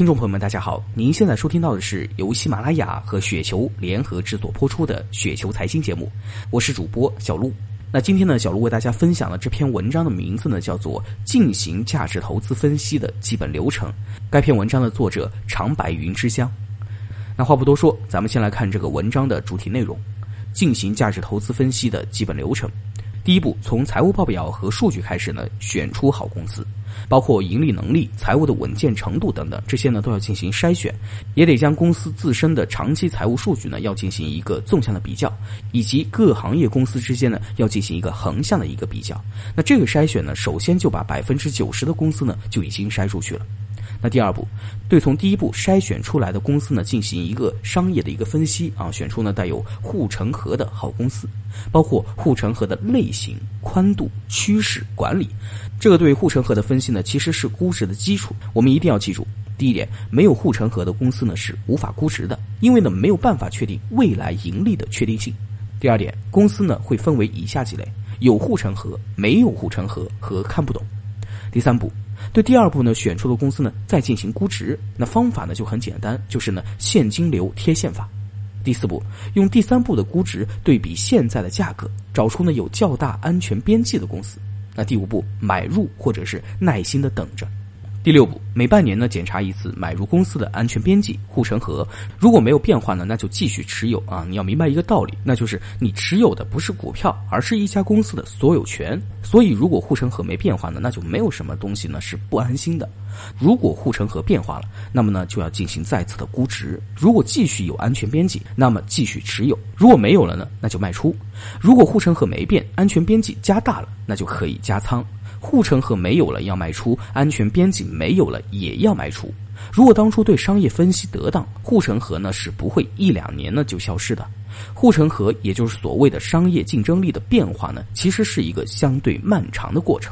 听众朋友们，大家好！您现在收听到的是由喜马拉雅和雪球联合制作播出的《雪球财经》节目，我是主播小璐。那今天呢，小璐为大家分享的这篇文章的名字呢，叫做《进行价值投资分析的基本流程》。该篇文章的作者长白云之乡。那话不多说，咱们先来看这个文章的主体内容：进行价值投资分析的基本流程。第一步，从财务报表和数据开始呢，选出好公司，包括盈利能力、财务的稳健程度等等，这些呢都要进行筛选，也得将公司自身的长期财务数据呢要进行一个纵向的比较，以及各行业公司之间呢要进行一个横向的一个比较。那这个筛选呢，首先就把百分之九十的公司呢就已经筛出去了。那第二步，对从第一步筛选出来的公司呢进行一个商业的一个分析啊，选出呢带有护城河的好公司，包括护城河的类型、宽度、趋势、管理。这个对护城河的分析呢，其实是估值的基础。我们一定要记住，第一点，没有护城河的公司呢是无法估值的，因为呢没有办法确定未来盈利的确定性。第二点，公司呢会分为以下几类：有护城河、没有护城河和看不懂。第三步。对第二步呢，选出的公司呢，再进行估值。那方法呢就很简单，就是呢现金流贴现法。第四步，用第三步的估值对比现在的价格，找出呢有较大安全边际的公司。那第五步，买入或者是耐心的等着。第六步，每半年呢检查一次买入公司的安全边际护城河，如果没有变化呢，那就继续持有啊！你要明白一个道理，那就是你持有的不是股票，而是一家公司的所有权。所以，如果护城河没变化呢，那就没有什么东西呢是不安心的。如果护城河变化了，那么呢就要进行再次的估值。如果继续有安全边际，那么继续持有；如果没有了呢，那就卖出。如果护城河没变，安全边际加大了，那就可以加仓。护城河没有了要卖出，安全边际没有了也要卖出。如果当初对商业分析得当，护城河呢是不会一两年呢就消失的。护城河也就是所谓的商业竞争力的变化呢，其实是一个相对漫长的过程。